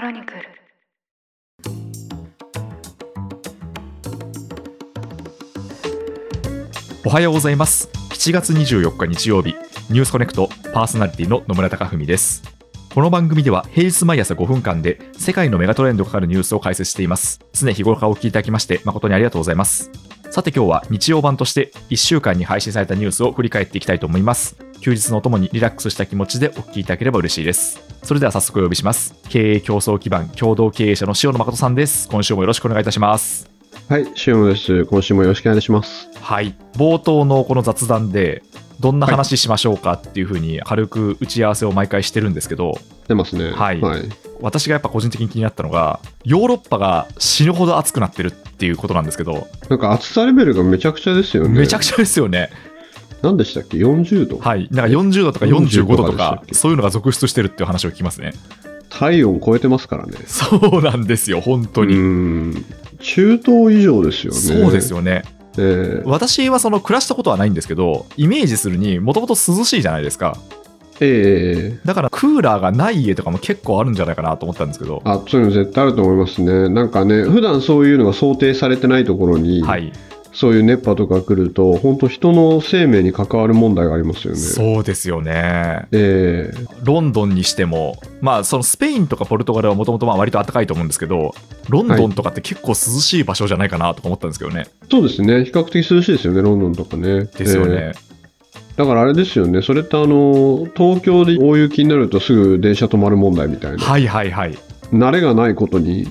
クロニクル。おはようございます。7月24日日曜日。ニュースコネクトパーソナリティの野村貴文です。この番組では平日毎朝5分間で世界のメガトレンドがかかるニュースを解説しています。常日頃からお聞きいただきまして誠にありがとうございます。さて今日は日曜版として1週間に配信されたニュースを振り返っていきたいと思います。休日のおともにリラックスした気持ちでお聞きいただければ嬉しいです。それでは早速お呼びします。経営競争基盤共同経営者の塩野誠さんです。今週もよろしくお願いいたします。はい、シオンです。今週もよろしくお願いします。はい。冒頭のこの雑談でどんな話しましょうかっていうふうに軽く打ち合わせを毎回してるんですけど出ますね。はいはい。私がやっぱ個人的に気になったのがヨーロッパが死ぬほど暑くなってるっていうことなんですけどなんか暑さレベルがめちゃくちゃですよね。めちゃくちゃですよね何でしたっけ ?40 度、はいなんか40度とか45度と45でしたかそういうのが続出してるっていう話を聞きますね体温超えてますからね。そうなんですよ本当うに、ん。中東以上ですよね。そうですよねえー。私はその暮らしたことはないんですけどイメージするにもともと涼しいじゃないですか。えー。だからクーラーがない家とかも結構あるんじゃないかなと思ったんですけど。あ、そういうの絶対あると思いますね。なんかね、普段そういうのが想定されてないところに、はいそういう熱波とか来ると、本当人の生命に関わる問題がありますよね。そうですよねえーロンドンにしても、まあ、そのスペインとかポルトガルはもともと割と暖かいと思うんですけど、ロンドンとかって結構涼しい場所じゃないかなとか思ったんですけどね。そうですね。比較的涼しいですよね、ロンドンとかね。ですよね。だからあれですよね、それってあの東京で大雪になるとすぐ電車止まる問題みたいな、はいはいはい。慣れがないことに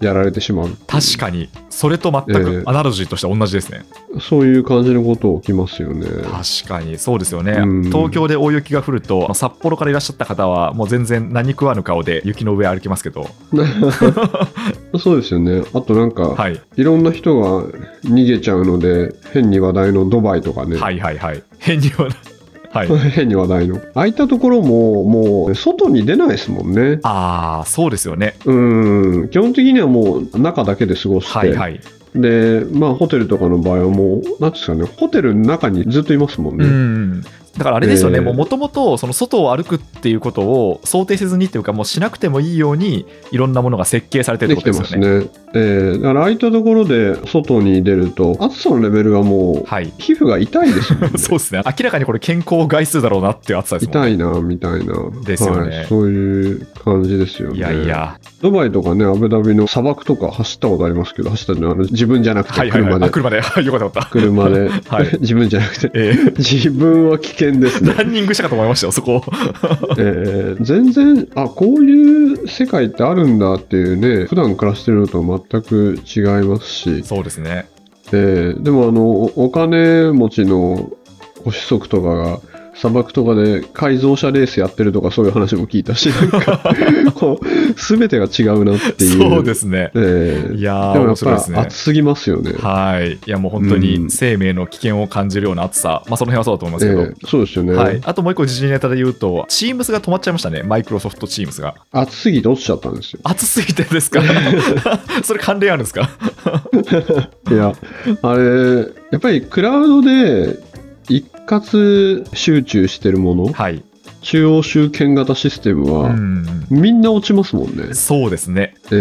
やられてしまう、確かに、それと全えくえアナロジーとしては同じですね。そういう感じのこと起きますよね。確かに、そうですよね。うん。東京で大雪が降ると、札幌からいらっしゃった方は、もう全然何食わぬ顔で雪の上歩きますけど、そうですよね、あとなんか、はい、い、ろんな人が逃げちゃうので、変に話題のドバイとかね、はいはいはい。変にはな、はい。変に話題の、ああいったところも、もう外に出ないですもんね。ああ、そうですよね。うん基本的にはもう中だけで過ごして、はいはい。で、まあ、ホテルとかの場合はもう、なんですかね、ホテルの中にずっといますもんね。うんだからあれですよね、ええもともと外を歩くっていうことを想定せずにっていうか、もうしなくてもいいように、いろんなものが設計されてるってできことですよね。てますね。えーだからああいったところで外に出ると、暑さのレベルがもう、はい、皮膚が痛いですもんね。そうですね、明らかにこれ、健康外数だろうなっていう暑さですもんね。痛いな、みたいな。ですよねはい。そういう感じですよね。いやいや、ドバイとかね、アブダビの砂漠とか走ったことありますけど、走ったのはあの自分じゃなくてはいはいはい、車で。よかったよかった。車で、はい自分じゃなくて、ええ自分は危険ですね。ランニングしたかと思いましたよ、そこ。えー全然、あ、こういう世界ってあるんだっていうね、普段暮らしてるのとは全く違いますし、そうですね。えーでもあの、おお金持ちのご子息とかが、砂漠とかで改造車レースやってるとかそういう話も聞いたし、なんか、こう、すべてが違うなっていう。そうですね。えーいやー、で。暑すぎますよね。はい。いや、もう本当に生命の危険を感じるような暑さ、まあ、その辺はそうだと思いますけど。えーそうですよね。はい、あともう一個時事ネタで言うと、Teams が止まっちゃいましたね、マイクロソフト Teams が。暑すぎて落ちちゃったんですよ。暑すぎてですか？それ関連あるんですか？いや、あれ、やっぱりクラウドで一括集中してるもの、はい。中央集権型システムうは、ん。みんな落ちますもんね。そうですね。え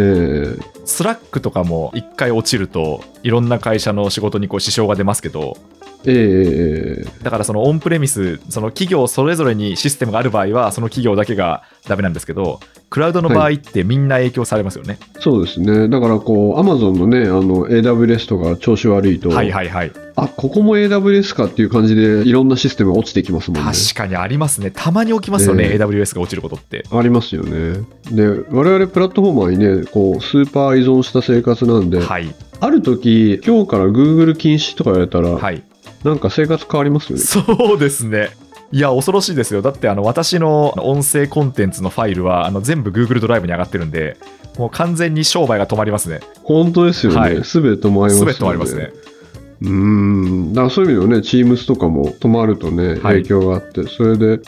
ースラックとかも一回落ちると、いろんな会社の仕事にこう支障が出ますけど、えーだからそのオンプレミス、その企業それぞれにシステムがある場合は、その企業だけがダメなんですけど、クラウドの場合ってみんな影響されますよね。そうですね。だからこう、アマゾンのね、あの、AWS とか調子悪いと、はいはいはい。あ、ここも AWS かっていう感じで、いろんなシステムが落ちていきますもんね。確かにありますね。たまに起きますよね、ええ AWS が落ちることって。ありますよね。で、我々プラットフォーマーにね、こう、スーパー依存した生活なんで、はい。ある時、今日から Google 禁止とか言われたら、はい。なんか生活変わりますよね。そうですね。いや、恐ろしいですよ。だって、あの、私の音声コンテンツのファイルは、あの、全部 Google ドライブに上がってるんで、もう完全に商売が止まりますね。本当ですよはいね。すべて止まりますよね。すべて止まりますね。うーん。だからそういう意味ではね、Teams とかも止まるとね、はい影響があって、それで、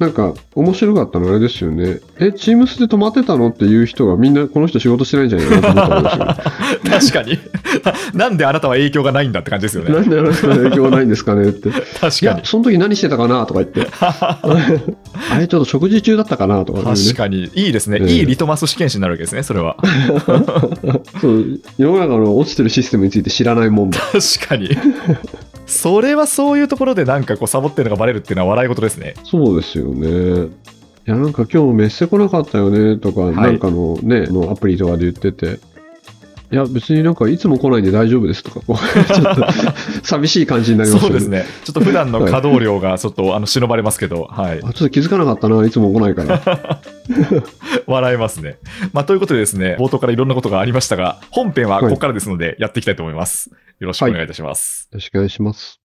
なんか、面白かったのはあれですよね。え、Teams で止まってたのっていう人がみんなこの人仕事してないんじゃないかなと思ったんですよ。確かに。なんであなたは影響がないんだって感じですよね。なんであの人の影響がないんですかねって。い確かに、。やその時何してたかなとか言って。あれちょっと食事中だったかなとか、ね、確かに。いいですね。ええいいリトマス試験紙になるわけですね、それは。そう、世の中の落ちてるシステムについて知らないもんだ。確かに。それはそういうところでなんかこうサボってるのがバレるっていうのは笑い事ですね。そうですよね。いや、なんか今日メッセ来なかったよねとか、いなんかのね、のアプリとかで言ってて、いや、別になんかいつも来ないんで大丈夫ですとか、こう ちょっと寂しい感じになりますよそうですね。ちょっと普段の稼働量がちょっとあの忍ばれますけど、はい。あちょっと気づかなかったな、いつも来ないから。笑えますね。まあ、ということでですね、冒頭からいろんなことがありましたが、本編はここからですので、やっていきたいと思います。よろしくお願いいたします。よろしくお願いします。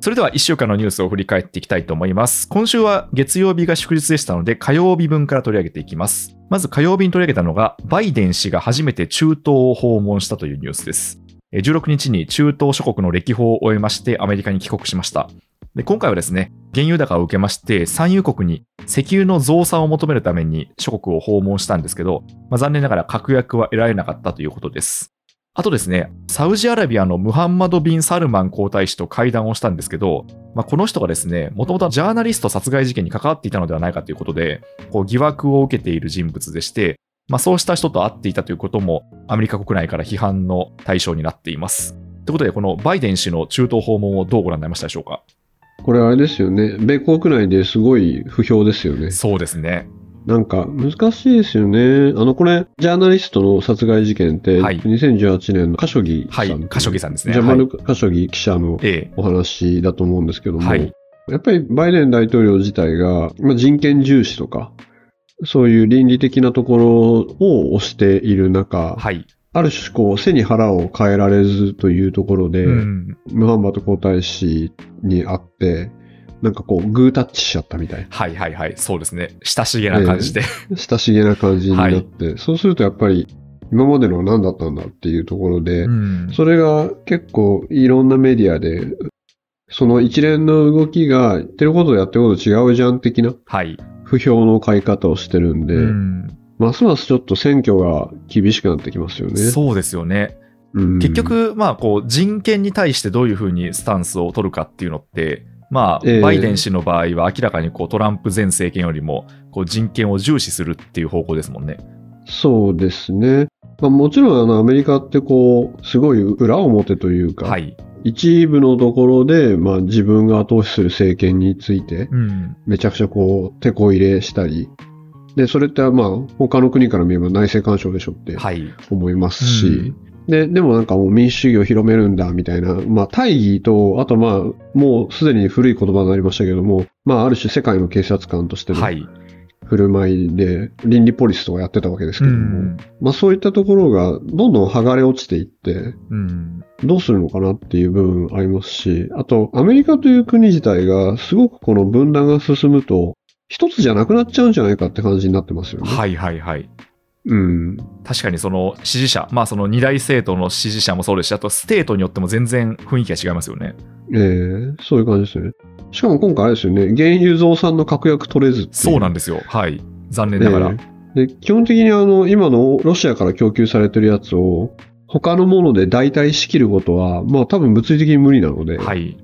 それでは1週間のニュースを振り返っていきたいと思います。今週は月曜日が祝日でしたので、火曜日分から取り上げていきます。まず火曜日に取り上げたのが、バイデン氏が初めて中東を訪問したというニュースです。16日に中東諸国の歴訪を終えまして、アメリカに帰国しました。で今回はですね、原油高を受けまして、産油国に石油の増産を求めるために諸国を訪問したんですけど、まあ、残念ながら確約は得られなかったということです。あとですね、サウジアラビアのムハンマド・ビン・サルマン皇太子と会談をしたんですけど、まあ、この人がですね、もともとジャーナリスト殺害事件に関わっていたのではないかということで、こう疑惑を受けている人物でして、まあ、そうした人と会っていたということも、アメリカ国内から批判の対象になっています。ということで、このバイデン氏の中東訪問をどうご覧になりましたでしょうか？これあれですよね。米国内ですごい不評ですよね。そうですね。なんか難しいですよね。あの、これ、ジャーナリストの殺害事件って、はい。2018年のカショギさん。はい。カショギさんですね。ジャマル・カショギ記者のえお話だと思うんですけども、はい。やっぱりバイデン大統領自体が、まあ、人権重視とか、そういう倫理的なところを推している中、えはい。ある種こう背に腹を変えられずというところで、うん。ムハンマド皇太子に会って、なんかこうグータッチしちゃったみたいはいはいはい。そうですね。親しげな感じで。な、親しげな感じになって、そうするとやっぱり今までの何だったんだっていうところで、うんそれが結構いろんなメディアで、その一連の動きが言ってることとやってること違うじゃん的なはい。不評の買い方をしてるんで、うんますますちょっと選挙が厳しくなってきますよね。そうですよね。うん結、局、まあ、こう、人権に対してどういうふうにスタンスを取るかっていうのって、まあ、ええバイデン氏の場合は明らかにこうトランプ前政権よりもこう人権を重視するっていう方向ですもんね。そうですね。まあ、もちろんあのアメリカってこう、すごい裏表というか、はい。一部のところで、まあ、自分が後押しする政権について、うん。めちゃくちゃこう、手こ入れしたり、で、それってまあ、他の国から見れば内政干渉でしょってはい。思いますし、うんで、でもなんかもう民主主義を広めるんだみたいな、まあ大義と、あとまあ、もうすでに古い言葉になりましたけども、まあある種世界の警察官としてのはい。振る舞いで、倫理ポリスとかやってたわけですけうども、ん。まあそういったところがどんどん剥がれ落ちていって、うん。どうするのかなっていう部分ありますし、あとアメリカという国自体がすごくこの分断が進むと、一つじゃなくなっちゃうんじゃないかって感じになってますよね。はいはいはい。うん。確かにその支持者、まあその二大政党の支持者もそうですし、あとステートによっても全然雰囲気が違いますよね。ええそういう感じですね。しかも今回あれですよね、原油増産の確約取れず。そうなんですよ。はい。残念ながら。ええで基本的にあの今のロシアから供給されてるやつを他のもので代替しきることは、まあ多分物理的に無理なので、はい。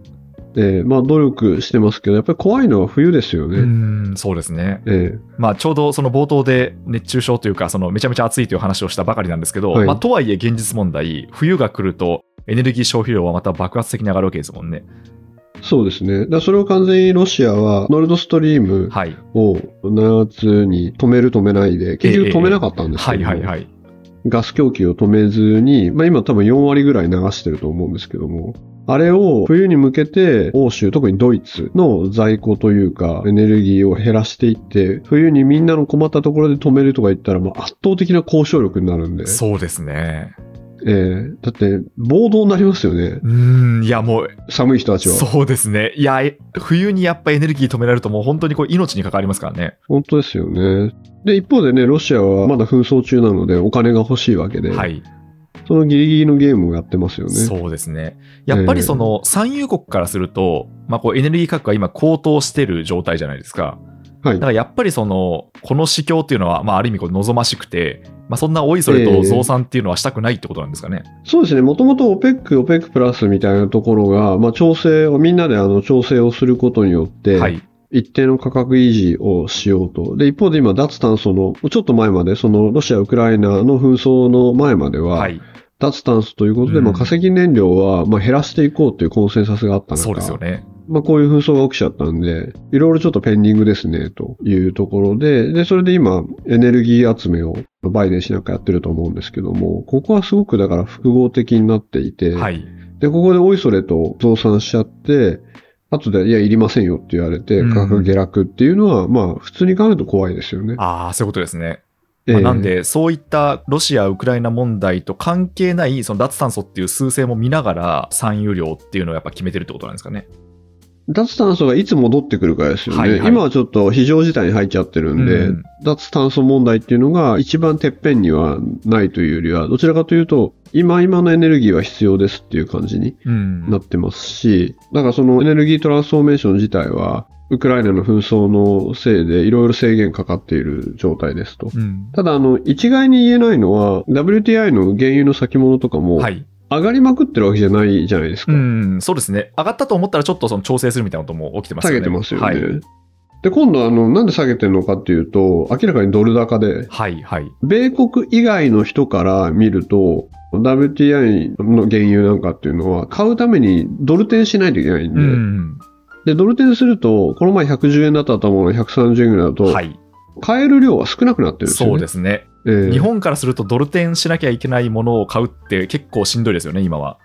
ええまあ努力してますけど、やっぱり怖いのは冬ですようね。ん、そうですね。えまあ、ちょうどその冒頭で熱中症というか、そのめちゃめちゃ暑いという話をしたばかりなんですけど、はいまあ、とはいえ現実問題、冬が来るとエネルギー消費量はまた爆発的に上がるわけですもんね。えそうですね。だそれを完全にロシアはノルドストリームはい。を7月に止める止めないで、結局止めなかったんですはけども、いはいはい。ガス供給を止めずに、まあ今多分4割ぐらい流してると思うんですけども、あれを冬に向けて欧州、特にドイツの在庫というかエネルギーを減らしていって、冬にみんなの困ったところで止めるとか言ったら、まあ圧倒的な交渉力になるんで、そうですね。ええだって暴動になりますよね、うーん、いやもう、寒い人たちは。そうですね。いや、え冬にやっぱエネルギー止められるともう本当にこう命に関わりますからね。本当ですよね。で、一方でね、ロシアはまだ紛争中なのでお金が欲しいわけで、はい。そのギリギリのゲームをやってますよね。そうですね。やっぱりその産油国からすると、まあ、こうエネルギー価格が今高騰してる状態じゃないですか。はいだからやっぱりその、この市況っていうのは、まあ、ある意味こう望ましくて、まあ、そんなおいそれと増産っていうのはしたくないってことなんですかね。そうですね、もともと OPEC、OPEC プラスみたいなところが、まあ、調整を、みんなであの調整をすることによって、はい。一定の価格維持をしようと。で、一方で今、脱炭素の、ちょっと前まで、そのロシア、ウクライナの紛争の前までは、はい。脱炭素ということで、うんまあ、化石燃料はまあ減らしていこうというコンセンサスがあった中そうですよね。まあ、こういう紛争が起きちゃったんで、いろいろちょっとペンディングですね、というところで、で、それで今、エネルギー集めをバイデン氏なんかやってると思うんですけども、ここはすごくだから複合的になっていて、はい。で、ここでおいそれと増産しちゃって、後で、いや、いりませんよって言われて、うん価格下落っていうのは、まあ、普通に考えると怖いですよね。ああ、そういうことですね。ええまあなんで、そういったロシア、ウクライナ問題と関係ない、その脱炭素っていう数勢も見ながら、産油量っていうのをやっぱ決めてるってことなんですかね。脱炭素がいつ戻ってくるかですよね。はいはい今はちょっと非常事態に入っちゃってるんで、うん脱炭素問題っていうのが一番てっぺんにはないというよりは、どちらかというと、今今のエネルギーは必要ですっていう感じにうん。なってますし、だからそのエネルギートランスフォーメーション自体は、ウクライナの紛争のせいでいろいろ制限かかっている状態ですと。うん。ただ、あの、一概に言えないのは、WTI の原油の先物とかも、はい。上がりまくってるわけじゃないじゃないですか。うん、そうですね。上がったと思ったら、ちょっとその調整するみたいなことも起きてますよね。下げてますよね。はい。で、今度あの、なんで下げてるのかっていうと、明らかにドル高で、はい、はい。米国以外の人から見ると、WTI の原油なんかっていうのは、買うためにドル転しないといけないんうで、ん。で、ドル転すると、この前110円だったと思うのが130円ぐらいだと、はい。買える量は少なくなってるんですよ、ね。そうですね。えー日本からするとドル転しなきゃいけないものを買うって結構しんどいですよね、今は。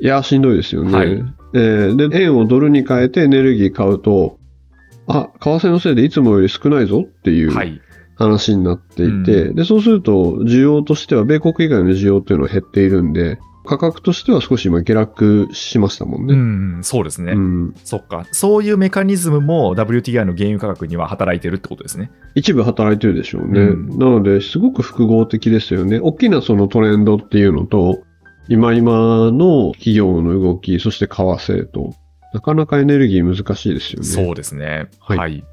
いや、しんどいですよね。はいえーで、円をドルに変えてエネルギー買うと、あ、為替のせいでいつもより少ないぞっていうはい。話になっていて、うで、そうすると、需要としては、米国以外の需要っていうのは減っているんで、価格としては少し今下落しましたもんうね。ん、そうですね。うんそっか。そういうメカニズムも WTI の原油価格には働いてるってことですね。一部働いてるでしょうね。うんなので、すごく複合的ですよね。大きなそのトレンドっていうのと、今今の企業の動き、そして為替と、なかなかエネルギー難しいですよね。そうですね。はいはい。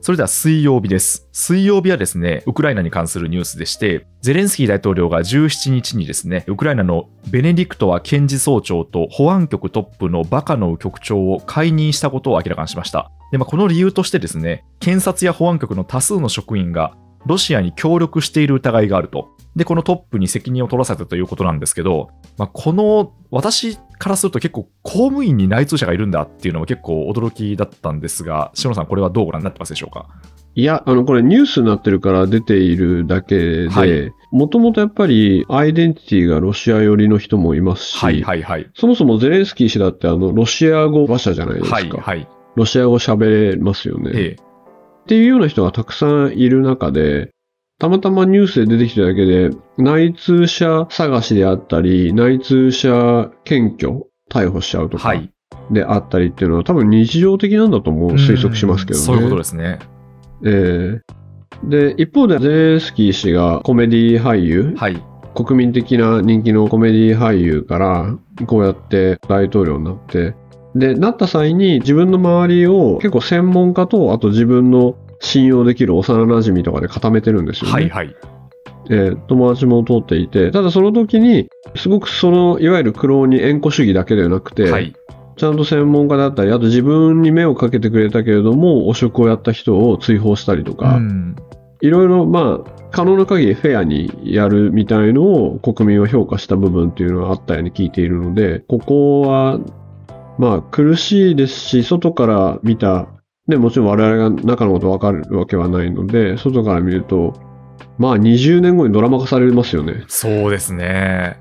それでは水曜日です。水曜日はですね、ウクライナに関するニュースでして、ゼレンスキー大統領が17日にですね、ウクライナのベネディクトワ検事総長と保安局トップのバカノウ局長を解任したことを明らかにしました。で、まあ、この理由としてですね、検察や保安局の多数の職員がロシアに協力している疑いがあると。で、このトップに責任を取らせたということなんですけど、まあ、この私からすると結構公務員に内通者がいるんだっていうのも結構驚きだったんですが、篠野さん、これはどうご覧になってますでしょうか？いや、あの、これニュースになってるから出ているだけはいで、もともとやっぱりアイデンティティがロシア寄りの人もいますし、はいはいはい。そもそもゼレンスキー氏だってあの、ロシア語話者じゃないですか。はいはい。ロシア語喋れますよね。ええ。っていうような人がたくさんいる中で、たまたまニュースで出てきただけで、内通者探しであったり、内通者検挙、逮捕しちゃうとかはい。であったりっていうのは多分日常的なんだと思う、推測しますけどね。そういうことですね。ええで、一方でゼレンスキー氏がコメディ俳優、はい。国民的な人気のコメディ俳優からこうやって大統領になって、で、なった際に自分の周りを結構専門家と、あと自分の信用できる幼馴染とかで固めてるんですよね。はいはい。えー友達も通っていて、ただその時に、すごくその、いわゆる苦労に縁故主義だけではなくて、はい。ちゃんと専門家だったり、あと自分に目をかけてくれたけれども、汚職をやった人を追放したりとか、うん。いろいろ、まあ、可能な限りフェアにやるみたいのを国民は評価した部分っていうのはあったように聞いているので、ここは、まあ、苦しいですし、外から見た、で、もちろん我々が中のことわかるわけはないので、外から見ると、まあ、20年後にドラマ化されますよね。そうですね。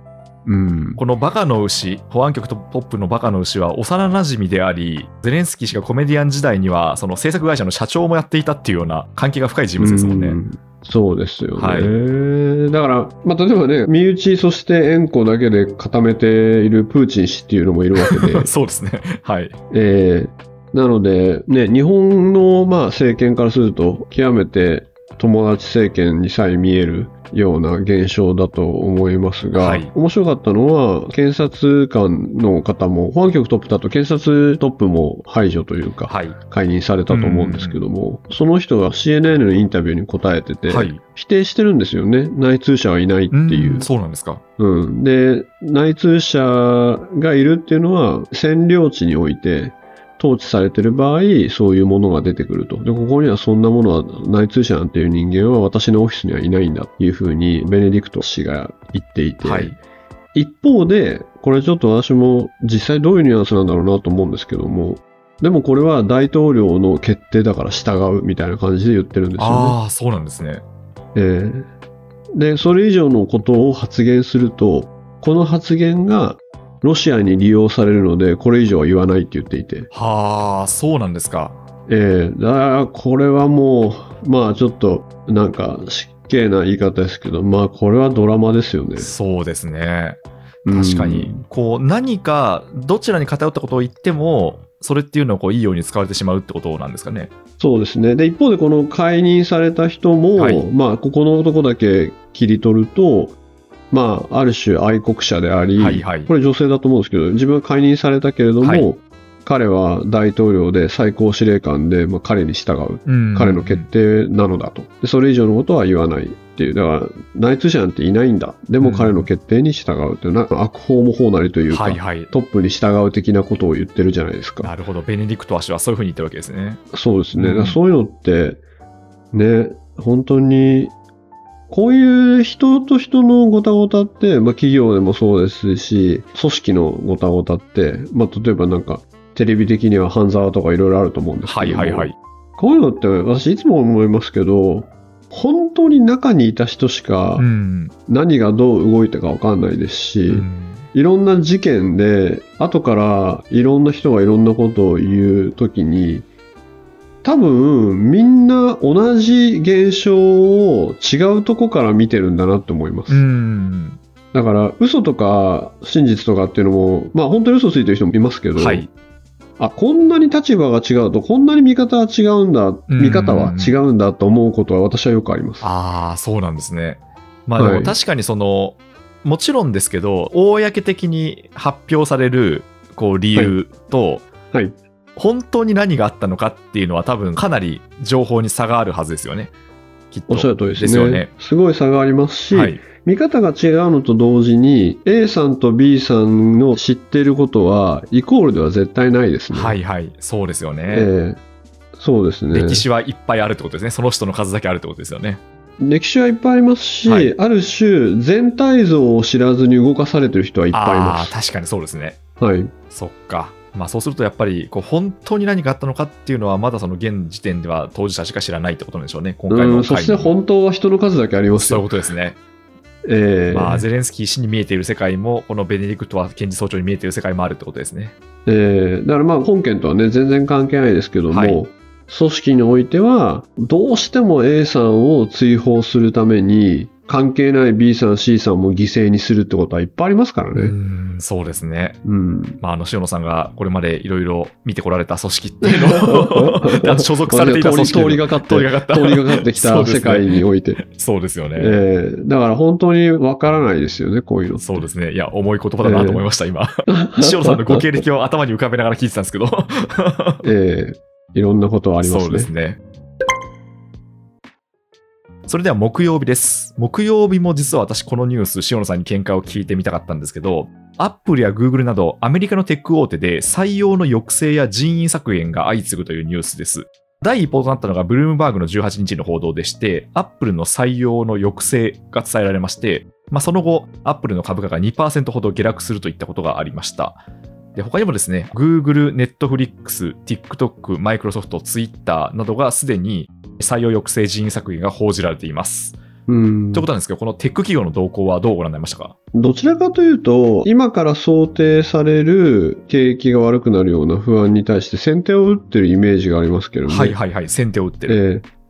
うん。このバカの牛、保安局トップのバカの牛は幼馴染であり、ゼレンスキー氏がコメディアン時代には、その制作会社の社長もやっていたっていうような関係が深い人物ですもんね。うんそうですよね。はいだから、まあ、例えばね、身内、そして縁故だけで固めているプーチン氏っていうのもいるわけで、そうですね。はい。えーなので、ね、日本の、まあ、政権からすると、極めて友達政権にさえ見えるような現象だと思いますが、はい面白かったのは、検察官の方も、保安局トップだと検察トップも排除というか、はい。解任されたと思うんですけども、その人が CNN のインタビューに答えてて、はい。否定してるんですよね。内通者はいないっていう。んそうなんですか。うん、で、内通者がいるっていうのは、占領地において、統治されてる場合、そういうものが出てくると。で、ここにはそんなものは、内通者なんていう人間は私のオフィスにはいないんだっていうふうに、ベネディクト氏が言っていて、はい。一方で、これちょっと私も実際どういうニュアンスなんだろうなと思うんですけども、でもこれは大統領の決定だから従うみたいな感じで言ってるんですよね。ああ、そうなんですね。ええで、それ以上のことを発言すると、この発言がロシアに利用されるので、これ以上は言わないって言っていて、はあ、そうなんですか。ええだからこれはもう、まあちょっと、なんか、失敬な言い方ですけど、まあこれはドラマですよね。そうですね。うん確かに、こう、何か、どちらに偏ったことを言っても、それっていうのをこういいように使われてしまうってことなんですかね。そうですね。で、一方でこの解任された人も、はいまあ、ここのとこだけ切り取ると、まあ、ある種愛国者であり、はいはいこれ女性だと思うんですけど、自分は解任されたけれども、はい彼は大統領で最高司令官で、まあ、彼に従う。うん彼の決定なのだとで。それ以上のことは言わないっていう。だから、内通者なんていないんだ。でも彼の決定に従うっていう、なんか悪法も法なりというか、はいはい。トップに従う的なことを言ってるじゃないですか。なるほど。ベネディクト氏はそういうふうに言ってるわけですね。そうですね。うんそういうのって、ね、本当に、こういう人と人のごたごたって、まあ企業でもそうですし、組織のごたごたって、まあ例えばなんか、テレビ的には半沢とかいろいろあると思うんですけどもはいはいはい。こういうのって私いつも思いますけど、本当に中にいた人しかうん。何がどう動いたかわかんないですし、うんいろんな事件で、後からいろんな人がいろんなことを言うときに、多分みんな同じ現象を違うとこから見てるんだなって思います。うん。だから嘘とか真実とかっていうのも、まあ本当に嘘ついてる人もいますけど、はい。あ、こんなに立場が違うと、こんなに見方は違うんだ、うん見方は違うんだと思うことは私はよくあります。ああ、そうなんですね。まあではいも確かにその、もちろんですけど、公的に発表されるこう理由と、はい。本当に何があったのかっていうのは多分かなり情報に差があるはずですよね。きっと。おっしゃる通りですね。ですよねすごい差がありますし、はい。見方が違うのと同時に A さんと B さんの知っていることはイコールでは絶対ないですね。はいはい。そうですよね。ええそうですね。歴史はいっぱいあるってことですね。その人の数だけあるってことですよね。歴史はいっぱいありますし、はいある種全体像を知らずに動かされてる人はいっぱいいます。確かにそうですね。はい。そっか。まあそうするとやっぱりこう本当に何があったのかっていうのはまだその現時点では当事者しか知らないってことなんでしょうね。今回うん、そして本当は人の数だけありますそういうよ。ことですね。ええまあゼレンスキー氏に見えている世界もこのベネディクトは検事総長に見えている世界もあるってことですね。ええだからまあ本件とはね、全然関係ないですけども、はい組織においては、どうしても A さんを追放するために、関係ない B さん、C さんも犠牲にするってことはいっぱいありますからうね。ん、そうですね。うん。まあ、あの塩野さんがこれまでいろいろ見てこられた組織っていうのを 所属されていた組織通りがかって、通りがかった通りがかってきた世界において。そうですよね。ええだから本当にわからないですよね、こういうの。そうですね。いや、重い言葉だなと思いました、今。塩野さんのご経歴を頭に浮かべながら聞いてたんですけど。ええいろんなことはありますそうでね。すね。それでは木曜日です。木曜日も実は私このニュース、塩野さんに見解を聞いてみたかったんですけど、アップルやグーグルなどアメリカのテック大手で採用の抑制や人員削減が相次ぐというニュースです。第一報となったのがブルームバーグの18日の報道でして、アップルの採用の抑制が伝えられまして、まあ、その後、アップルの株価が2%ほど下落するといったことがありました。で他にもですね、Google、Netflix、TikTok、Microsoft、Twitter などがすでに採用抑制人員削減が報じられています。うんということなんですけど、このテック企業の動向はどうご覧になりましたか？どちらかというと、今から想定される景気が悪くなるような不安に対して先手を打ってるイメージがありますけどね。はいはいはい、先手を打ってる。ええ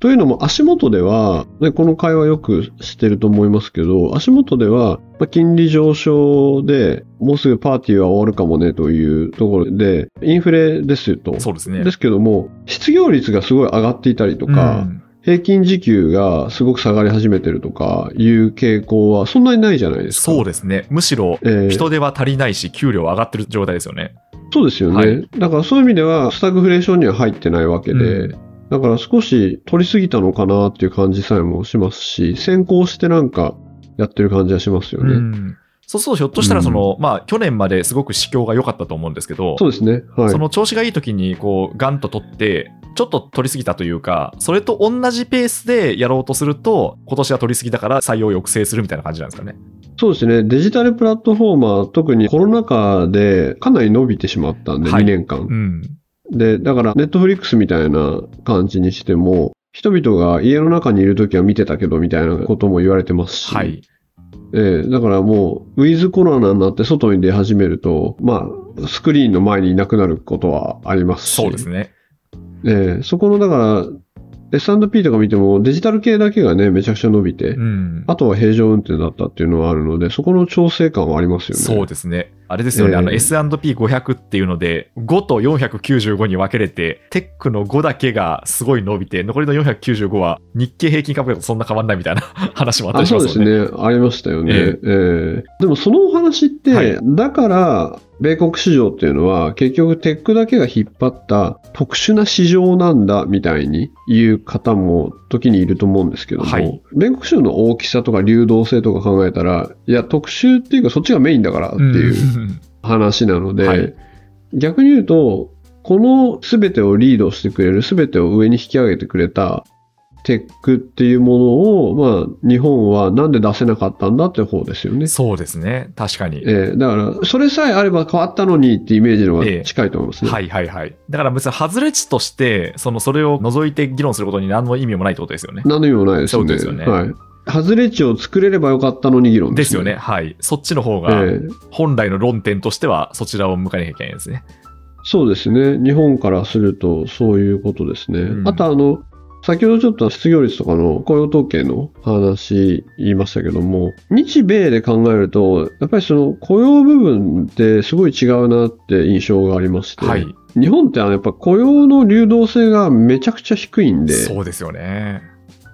というのも足元では、ね、この会話よくしてると思いますけど、足元では、まあ金利上昇でもうすぐパーティーは終わるかもねというところで、インフレですよと。そうですね。ですけども、失業率がすごい上がっていたりとか、うん平均時給がすごく下がり始めてるとかいう傾向はそんなにないじゃないですか。そうですね。むしろえー人手は足りないし、給料は上がってる状態ですよね。そうですよね、はいだからそういう意味では、スタグフレーションには入ってないわけで、うんだから少し取りすぎたのかなっていう感じさえもしますし、先行してなんかやってる感じはしますよね。うんそうすると、ひょっとしたらその、まあ、去年まですごく市況が良かったと思うんですけど、そうですね。はい。その調子がいい時にこうガンと取って、ちょっと取りすぎたというか、それと同じペースでやろうとすると、今年は取りすぎだから採用を抑制するみたいな感じなんですかね。そうですね。デジタルプラットフォーマー、特にコロナ禍でかなり伸びてしまったんで、はい2年間。うん。で、だから、ネットフリックスみたいな感じにしても、人々が家の中にいるときは見てたけど、みたいなことも言われてますし、はい。ええだからもう、ウィズコロナになって外に出始めると、まあ、スクリーンの前にいなくなることはありますし、そうですね。ええそこの、だから、S&P とか見てもデジタル系だけがね、めちゃくちゃ伸びて、うん。あとは平常運転だったっていうのはあるので、そこの調整感はありますよね。そうですね。あれですよね、ええ。あの S&P500 っていうので、5と495に分けれて、テックの5だけがすごい伸びて、残りの495は日経平均株価とそんな変わんないみたいな 話もあったありしそうですますよね。ね。ありましたよね。え。ええ。でもそのお話って、はい。だから、米国市場っていうのは結局テックだけが引っ張った特殊な市場なんだみたいに言う方も時にいると思うんですけども、はい。米国市場の大きさとか流動性とか考えたら、いや、特殊っていうかそっちがメインだからっていううん話なので、はい逆に言うと、この全てをリードしてくれる、全てを上に引き上げてくれたテックっていうものを、まあ、日本はなんで出せなかったんだって方ですよね。そうですね。確かに。えーだから、それさえあれば変わったのにってイメージの方ええが近いと思いますね。はいはいはい。だから別に外れ値として、そのそれを除いて議論することに何の意味もないってことですよね。何の意味もないですよね。そうですよねはい。外れ値を作れればよかったのに議論ですすね。でよね。はい。そっちの方えが、え本来の論点としては、そちらを向かなきゃいけないですね。そうですね。日本からするとそういうことですね。うんあとあの、先ほどちょっと失業率とかの雇用統計の話言いましたけども、日米で考えると、やっぱりその雇用部分ってすごい違うなって印象がありまして、はい。日本ってあのやっぱ雇用の流動性がめちゃくちゃ低いんで、そうですよね。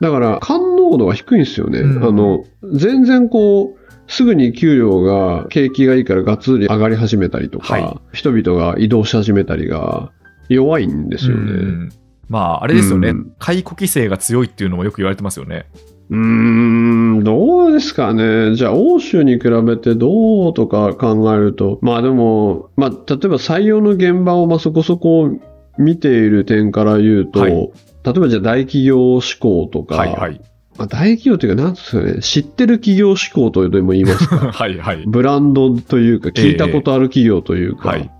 だから感濃度が低いんですよね。うんあの、全然こう、すぐに給料が景気がいいからがっつり上がり始めたりとか、はい人々が移動し始めたりが弱いんですよね。うんまあ、あれですよね、うん解雇規制が強いっていうのもよく言われてますよね。うーん、どうですかね。じゃあ、欧州に比べてどうとか考えると、まあでも、まあ、例えば採用の現場をまあそこそこ見ている点から言うと、はい例えばじゃあ大企業志向とか、はいはい。まあ、大企業というか、なんですかね、知ってる企業志向とでも言いますか？はいはい。ブランドというか、聞いたことある企業というか、はい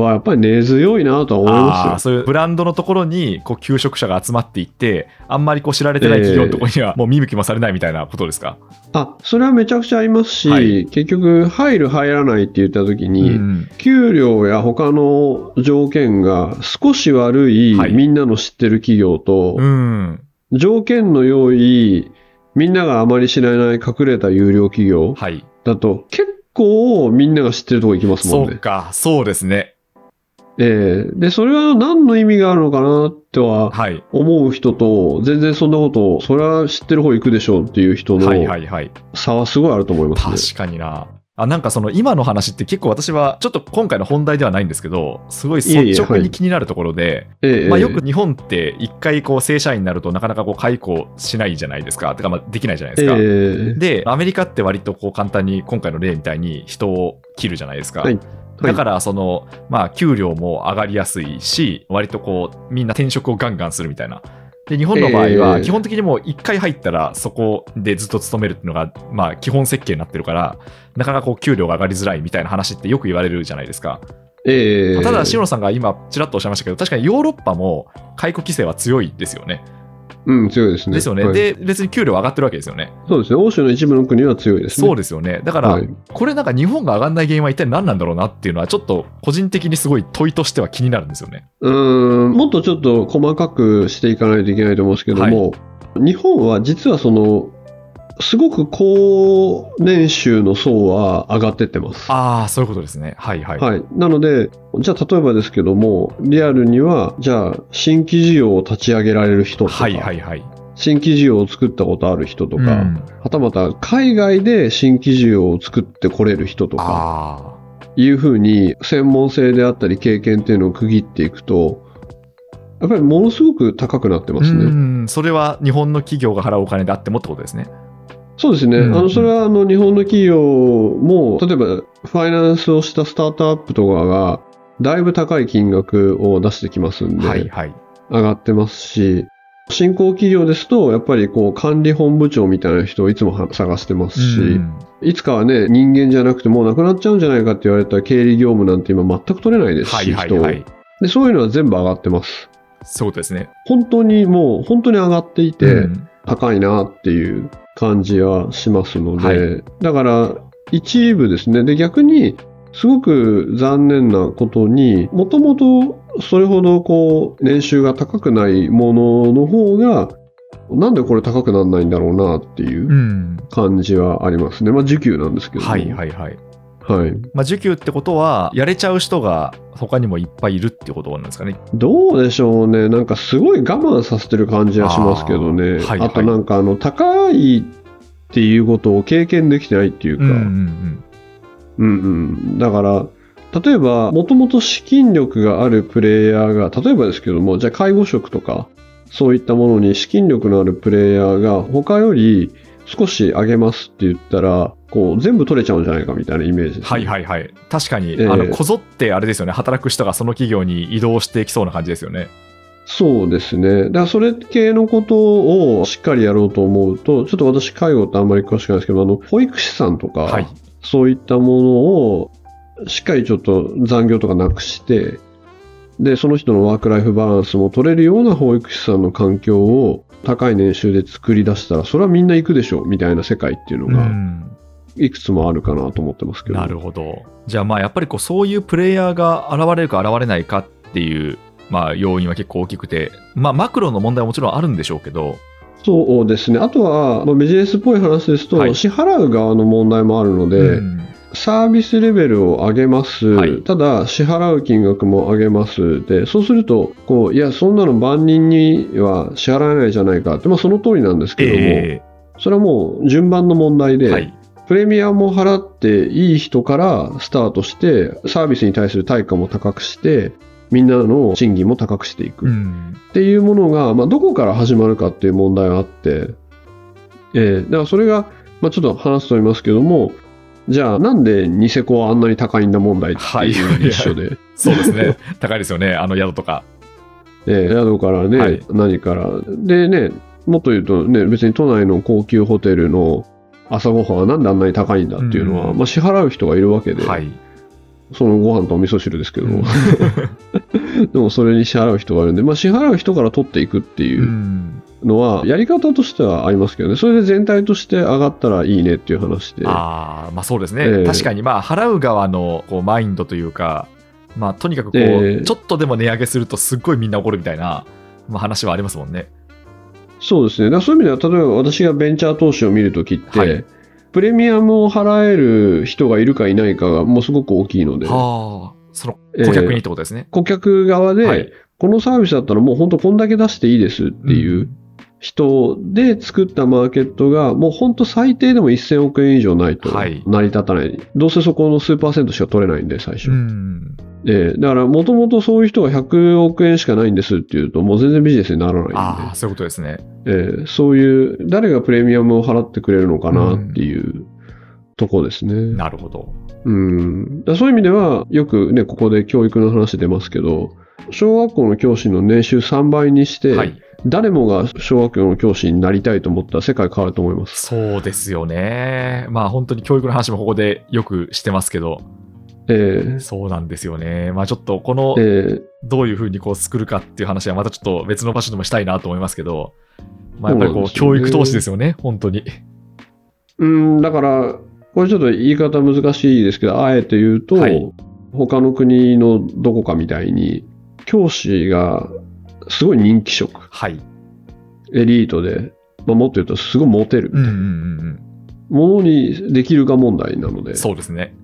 はやっぱり根強いなとは思いますよ。そういうブランドのところにこう求職者が集まっていって、あんまりこう知られてない企業のところには もう見向きもされないみたいなことですか？あ、それはめちゃくちゃありますし、はい結局、入る、入らないって言ったときに、うん給料や他の条件が少し悪い、はいみんなの知ってる企業と、うん。条件の良い、みんながあまり知らない隠れた有料企業はい。だと、結構みんなが知ってるとこ行きますもんね。そうか、そうですね。ええで、それは何の意味があるのかなってははい。思う人と、全然そんなことを、それは知ってる方行くでしょうっていう人のはいはいはい。差はすごいあると思いますね。確かにな。あなんかその今の話って結構私はちょっと今回の本題ではないんですけどすごい率直に気になるところでええまあ、よく日本って一回こう正社員になるとなかなかこう解雇しないじゃないですかてかまあできないじゃないですか、ええでアメリカって割とこう簡単に今回の例みたいに人を切るじゃないですか、はいだからそのまあ給料も上がりやすいし割とこうみんな転職をガンガンするみたいな。で日本の場合えはえ基本的にもう1回入ったらそこでずっと勤めるっていうのがまあ基本設計になってるからなかなかこう給料が上がりづらいみたいな話ってよく言われるじゃないですか。ええただ、塩野さんが今、ちらっとおっしゃいましたけど、確かにヨーロッパも解雇規制は強いですよね。うん、強いですね。ですよね。はいで、別に給料上がってるわけですよね。そうですね。欧州の一部の国は強いですね。そうですよね。だから、はいこれなんか日本が上がんない原因は一体何なんだろうなっていうのは、ちょっと個人的にすごい問いとしては気になるんですよね。うーん、もっとちょっと細かくしていかないといけないと思うんですけども、日本は実はその、すごく高年収の層は上がってってます。ああ、そういうことですね。はいはい。はい。なので、じゃあ例えばですけども、リアルには、じゃあ新規事業を立ち上げられる人とか、はいはいはい。新規事業を作ったことある人とか、うんはたまた海外で新規事業を作ってこれる人とか、あいうふうに専門性であったり経験っていうのを区切っていくと、やっぱりものすごく高くなってあ。ますね。うん。それは日本の企業が払うお金であってもってことですね。そうですね。うんあの、それはあの日本の企業も、例えばファイナンスをしたスタートアップとかが、だいぶ高い金額を出してきますんで、はいはい。上がってますし、新興企業ですと、やっぱりこう管理本部長みたいな人をいつもは探してますし、うんいつかはね、人間じゃなくてもうなくなっちゃうんじゃないかって言われた経理業務なんて今全く取れないですし、はいはいはい。で。そういうのは全部上がってます。そうですね。本当にもう、本当に上がっていて、うん高いなっていう感じはしますので、はいだから一部ですね。で、逆に、すごく残念なことに、もともとそれほどこう、年収が高くないものの方が、なんでこれ高くならないんだろうなっていううん感じはありますね。まあ、時給なんですけども。はいはいはい。はい。まあ、受給ってことは、やれちゃう人が他にもいっぱいいるってことなんですかね。どうでしょうね。なんかすごい我慢させてる感じはしますけどね。あーはいはいあとなんかあの、高いっていうことを経験できてないっていうか、うんうんうんうん。だから、例えば、もともと資金力があるプレイヤーが、例えばですけども、じゃあ介護職とか、そういったものに資金力のあるプレイヤーが、他より少し上げますって言ったら、こう、全部取れちゃうんじゃないかみたいなイメージです、ね。はいはいはい。確かに、ええあのこぞってあれですよね、働く人がその企業に移動してきそうな感じですよね。そうですね。だからそれ系のことをしっかりやろうと思うと、ちょっと私介護ってあんまり詳しくないですけど、あの、保育士さんとか、はい。そういったものをしっかりちょっと残業とかなくして、で、その人のワークライフバランスも取れるような保育士さんの環境を高い年収で作り出したら、それはみんな行くでしょうみたいな世界っていうのうがん、いくつもあるかなと思ってますけど。なるほど。じゃあまあやっぱりこうそういうプレイヤーが現れるか現れないかっていう、まあ、要因は結構大きくて、まあ、マクロの問題はもちろんあるんでしょうけど、そうですね。あとは、まあビジネスっぽい話ですと、はい支払う側の問題もあるので、うんサービスレベルを上げます、はいただ支払う金額も上げますでそうするとこういやそんなの万人には支払えないじゃないかって、まあ、その通りなんですけども、えそれはもう順番の問題で、えはい。プレミアムを払っていい人からスタートしてサービスに対する対価も高くしてみんなの賃金も高くしていく、っうん。ていうものが、まあ、どこから始まるかっていう問題があって、えーだからそれが、まあ、ちょっと話すと思いますけどもじゃあなんでニセコはあんなに高いんだ問題っていうのに一緒で、そうですね。高いですよね、あの宿とか。えー宿からね、はい。何から。でねもっと言うとね別に都内の高級ホテルの朝ごはんはなんであんなに高いんだっていうのは、うん。まあ、支払う人がいるわけで、はい。そのご飯とお味噌汁ですけど。も、うん。でもそれに支払う人がいるんで、まあ、支払う人から取っていくっていううん。のは、やり方としてはありますけどね、それで全体として上がったらいいねっていう話で、ああ、まあそうですね。ええ。確かに、まあ払う側のこうマインドというか、まあとにかくこう、ええ。ちょっとでも値上げするとすっごいみんな怒るみたいな、まあ、話はありますもんね。そうですね、だそういう意味では、例えば私がベンチャー投資を見るときって、はいプレミアムを払える人がいるかいないかがもうすごく大きいので、はあ、その顧客にってことですね。顧客側で、はい。このサービスだったらもう本当こんだけ出していいですっていう人で作ったマーケットがもう本当最低でも1000億円以上ないとはい成り立たない。どうせそこの数パーセントしか取れないんで最初。うん。ええだからもともとそういう人が100億円しかないんですっていうともう全然ビジネスにならないんで。ああ、そういうことですね。ええそういう誰がプレミアムを払ってくれるのかなっていうとこですね。なるほど。うん、そういう意味ではよくねここで教育の話出ますけど小学校の教師の年収3倍にして、はい。誰もが小学校の教師になりたいと思ったら世界変わると思います。そうですよね。まあ本当に教育の話もここでよくしてますけど、ええそうなんですよね。まあちょっとこの、ええどういうふうにこう作るかっていう話はまたちょっと別の場所でもしたいなと思いますけど、まあやっぱりこう、教育投資ですよね、本当に。うん、だから、これちょっと言い方難しいですけど、あえて言うと、はい他の国のどこかみたいに、教師がすごい人気職、はい。エリートで、まあ、もっと言うとすごいモテるうんうんうんものにできるか問題なのでうん。そうですね。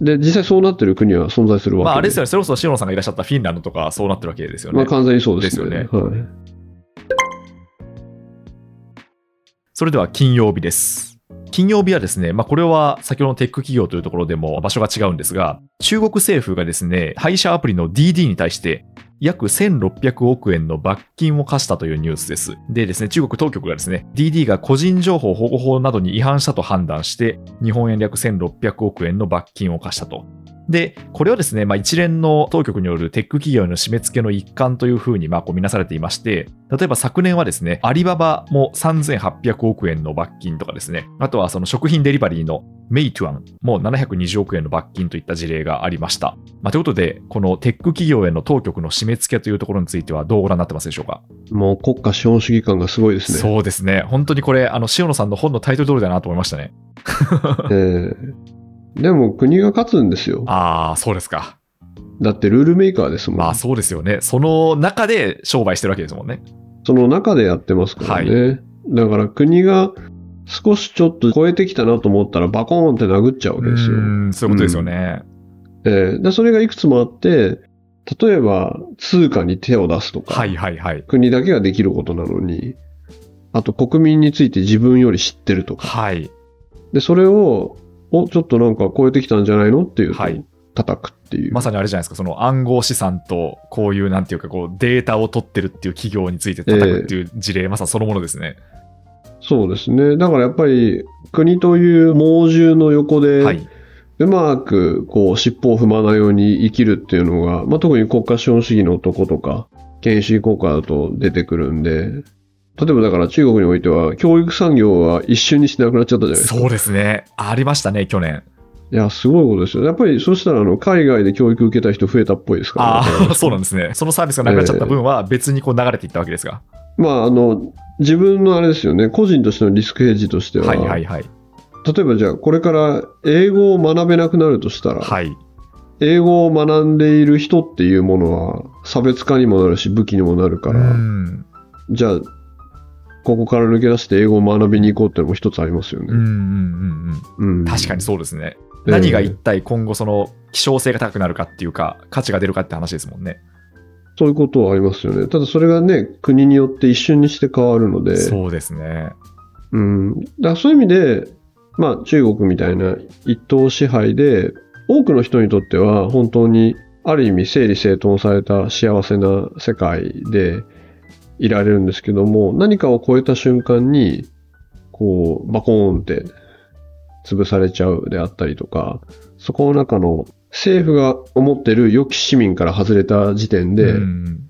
で実際そうなってる国は存在するわけで、まあ、あれですよね、それこそ塩野さんがいらっしゃったフィンランドとかそうなってるわけですよね。まあ、完全にそうですね。ですよはい。それでは金曜日です。金曜日はですね、まあ、これは先ほどのテック企業というところでも場所が違うんですが、中国政府がですね、配車アプリの DD に対して、約1600億円の罰金を課したというニュースです。でですね、中国当局がですね、DD が個人情報保護法などに違反したと判断して、日本円で約1600億円の罰金を課したと。で、これはですね、まあ、一連の当局によるテック企業への締め付けの一環というふうにまあこう見なされていまして、例えば昨年はですね、アリババも3800億円の罰金とかですね、あとはその食品デリバリーのメイトゥアンも720億円の罰金といった事例がありました。まあ、ということで、このテック企業への当局の締め付けというところについてはどうご覧になってますでしょうか？もう国家資本主義感がすごいですね。そうですね。本当にこれ、あの、塩野さんの本のタイトル通りだなと思いましたね。ええでも国が勝つんですよ。ああ、そうですか。だってルールメーカーですもん。まあそうですよね。その中で商売してるわけですもんね。その中でやってますからね。だから国が少しちょっと超えてきたなと思ったらバコーンって殴っちゃうわけですよ。うん、そういうことですよね。ええでそれがいくつもあって、例えば通貨に手を出すとか、はいはいはい。国だけができることなのに、あと国民について自分より知ってるとか、はい。で、それを、お、ちょっとなんか超えてきたんじゃないのっていうと、はい叩くっていう。まさにあれじゃないですか、その暗号資産とこういうなんていうかこうデータを取ってるっていう企業について叩くっていう事例、まさにそのものですね。そうですね。だからやっぱり国という猛獣の横で、はい。うまくこう尻尾を踏まないように生きるっていうのが、まあ、特に国家資本主義の男とか、権威主義国家だと出てくるんで、例えばだから中国においては教育産業は一瞬にしなくなっちゃったじゃないですか。そうですね。ありましたね、去年。いや、すごいことですよ。やっぱりそうしたらあの海外で教育受けた人増えたっぽいですから、ああ、そうなんですね。そのサービスがなくなっちゃった分は別にこう流れていったわけですが。まあ、あの、自分のあれですよね、個人としてのリスクヘッジとしては、はいはいはい。例えばじゃあこれから英語を学べなくなるとしたら、はい。英語を学んでいる人っていうものは差別化にもなるし武器にもなるかうら、ん。じゃあここから抜け出して英語を学びに行こうっていうのも一つありますよね。うんうんうんうん。うん確かにそうですね。ええ何が一体今後その希少性が高くなるかっていうか、価値が出るかって話ですもんね。そういうことはありますよね。ただそれがね、国によって一瞬にして変わるので、そうですね。うん、だからそういう意味で、まあ中国みたいな一党支配で、多くの人にとっては本当にある意味整理整頓された幸せな世界でいられるんですけども、何かを超えた瞬間に、こう、バコーンって潰されちゃうであったりとか、そこの中の政府が思ってる良き市民から外れた時点で、うん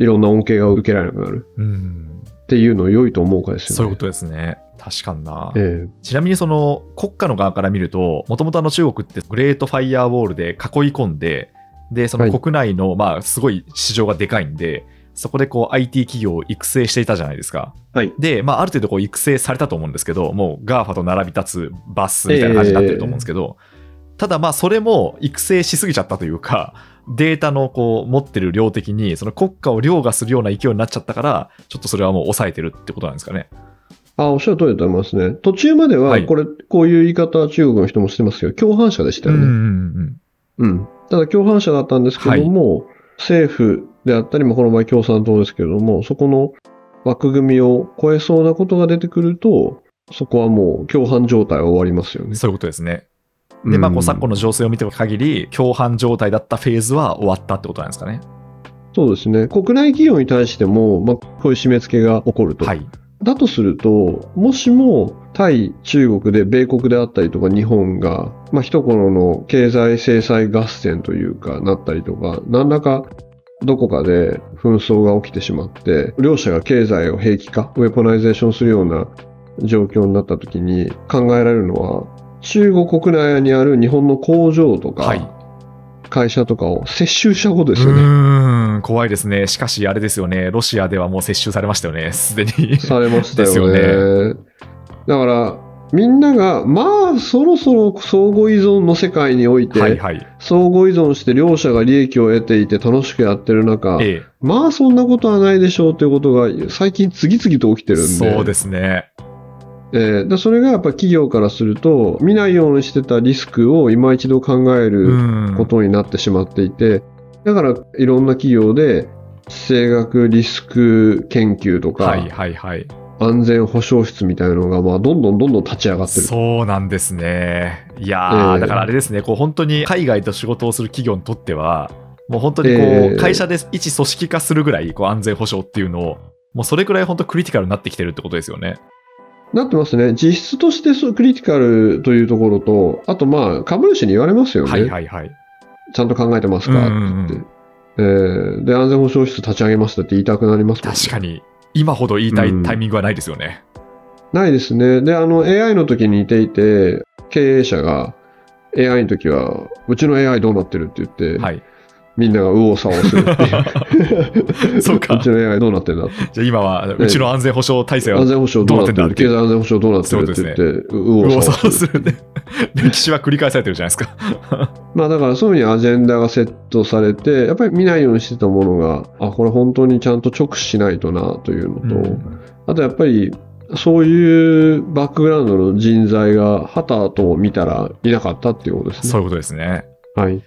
いろんな恩恵が受けられなくなるうん。っていうのを良いと思うかですよね。そういうことですね。確かにな。えちなみにその国家の側から見ると、もともと中国ってグレートファイヤーウォールで囲い込んで、で、そのはい国内のまあすごい市場がでかいんで、そこでこう IT 企業を育成していたじゃないですか。はいで、まあある程度こう育成されたと思うんですけど、もう GAFA と並び立つバスみたいな感じになってると思うんですけど、ただまあそれも育成しすぎちゃったというか、データのこう持ってる量的にその国家を凌駕するような勢いになっちゃったから、ちょっとそれはもう抑えてるってことなんですかね。あ、おっしゃる通りだと思いますね。途中までは、はいこれ、こういう言い方は中国の人もしてますけど、共犯者でしたよね。うんうんうんうん。ただ共犯者だったんですけども、政府であったり、まあ、この場合共産党ですけれども、そこの枠組みを超えそうなことが出てくると、そこはもう共犯状態は終わりますよね。うんそういうことですね。で、まあ、こううん昨今の情勢を見てる限り、共犯状態だったフェーズは終わったってことなんですかね。そうですね。国内企業に対しても、まあ、こういう締め付けが起こると。はい。だとすると、もしも対中国で米国であったりとか日本が、まあ、一頃の経済制裁合戦というかなったりとか、何らかどこかで紛争が起きてしまって、両者が経済を兵器化、ウェポナイゼーションするような状況になった時に考えられるのは、中国国内にある日本の工場とか、はい。会社とかを接収したことうですよね。ーん、怖いですね。しかし、あれですよね。ロシアではもう接収されましたよね。すでに。されましたよね。よだから、みんなが、まあ、そろそろ相互依存の世界において、はいはい。相互依存して両者が利益を得ていて楽しくやってる中、えまあそんなことはないでしょうということが最近次々と起きてえ、るんで。そうですね。えーでそれがやっぱ企業からすると、見ないようにしてたリスクを今一度考えうるん。ことになってしまっていて、だからいろんな企業で地政学リスク研究とか、はいはいはい。安全保障室みたいなのが、まあ、どんどんどんどん立ち上がってる。そうなんですね。いやー、ええだからあれですね、こう本当に海外と仕事をする企業にとっては、もう本当にこう、ええ会社で一組織化するぐらいこう安全保障っていうのを、もうそれくらい本当クリティカルになってきてるってことですよね。なってますね。実質としてそうクリティカルというところと、あとまあ、株主に言われますよね。はいはいはい。ちゃんと考えてますかって言って。えーで、安全保障室立ち上げましたって言いたくなりますもんね確かに、今ほど言いたいうんタイミングはないですよね。ないですね。で、あの、AI の時に似ていて、経営者が AI の時は、うちの AI どうなってるって言って、はい。みんなが右往左往するっていう。そうかうちの AI どうなってんだって。じゃあ今は、うちの安全保障体制は安全保障どうなってるどうなってんだ経済安全保障どうなってるって言って、右右往往左左往す。るね。歴史は繰り返されてるじゃないですか。まあだからそういうふうにアジェンダがセットされて、やっぱり見ないようにしてたものが、あ、これ本当にちゃんと直視しないとなというのと、うんあとやっぱり、そういうバックグラウンドの人材が、はたと見たらいなかったっていうことですね。そういうことですね。はい。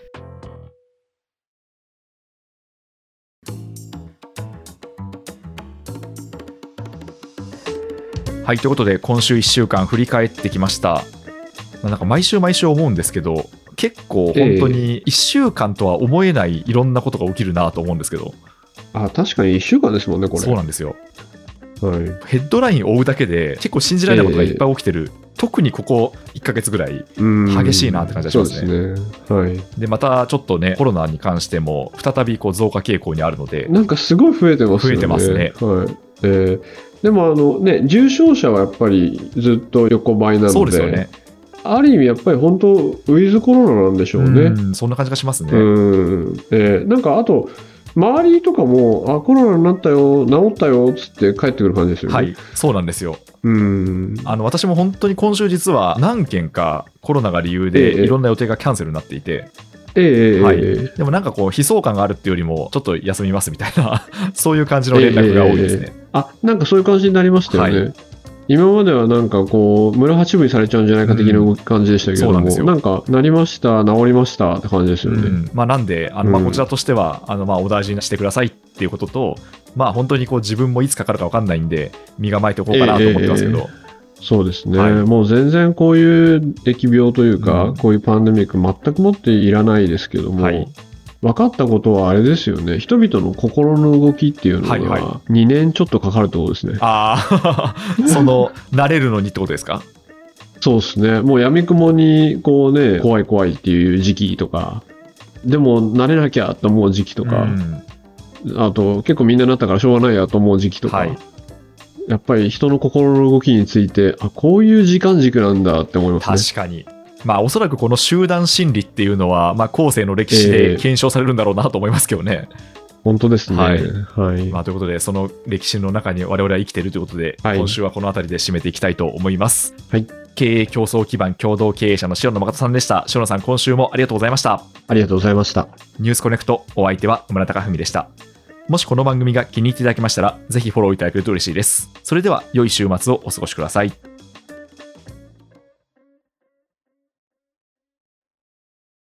はい、ということで、今週1週間振り返ってきました。まあなんか毎週毎週思うんですけど、結構本当に1週間とは思えないいろんなことが起きるなと思うんですけど、あ、確かに1週間ですもんね、これ。そうなんですよ。はい。ヘッドラインを追うだけで結構信じられないことがいっぱい起きてる。特にここ1ヶ月ぐらい。うん激しいなって感じがしますねすね。はい。で、またちょっとね、コロナに関しても再びこう増加傾向にあるので、なんかすごい増えてますよね。増えてますねはい。えーでもあのね、重症者はやっぱりずっと横ばいなので、そうですよね。ある意味やっぱり本当、ウィズコロナなんでしょうね。うんそんな感じがしますね。うん。えーなんかあと、周りとかも、あ、コロナになったよ、治ったよ、つって帰ってくる感じですよね。はい、そうなんですよ。うん。あの私も本当に今週実は何件かコロナが理由でええいろんな予定がキャンセルになっていて、ええはいええでもなんかこう悲壮感があるっていうよりもちょっと休みますみたいな そういう感じの連絡が多いですね。あ、なんかそういう感じになりましたよね。はい。今まではなんかこう、村八分にされちゃうんじゃないか的な動き感じでしたけども、そうなんですよ。なんか、なりました、治りましたって感じですよね。うん。まあ、なんであの、まあ、うんこちらとしてはあのまあお大事にしてくださいっていうことと、まあ、本当にこう自分もいつかかるか分かんないんで身構えておこうかなと思ってますけど、えそうですね、はい。もう全然こういう疫病というか、うん。こういうパンデミック全くもっていらないですけども、はい。分かったことはあれですよね、人々の心の動きっていうのが2年ちょっとかかるってことですね。ああ その慣れるのにってことですか？そうですね。もう闇雲に、こうね、怖い怖いっていう時期とか、でも慣れなきゃと思う時期とか、うん。あと結構みんななったからしょうがないやと思う時期とか、はいやっぱり人の心の動きについて、あ、こういう時間軸なんだって思いますね。確かに。まあ、おそらくこの集団心理っていうのは、まあ、後世の歴史で検証されるんだろうなと思いますけどね。本当ですね。ははいい。まあ、ということで、その歴史の中に我々は生きているということで、はい今週はこの辺りで締めていきたいと思います。はい経営競争基盤共同経営者の塩野誠さんでした。塩野さん、今週もありがとうございました。ありがとうございました。ニュースコネクト、お相手は村高文でした。もしこの番組が気に入っていただけましたら、ぜひフォローいただけると嬉しいです。それでは、良い週末をお過ごしください。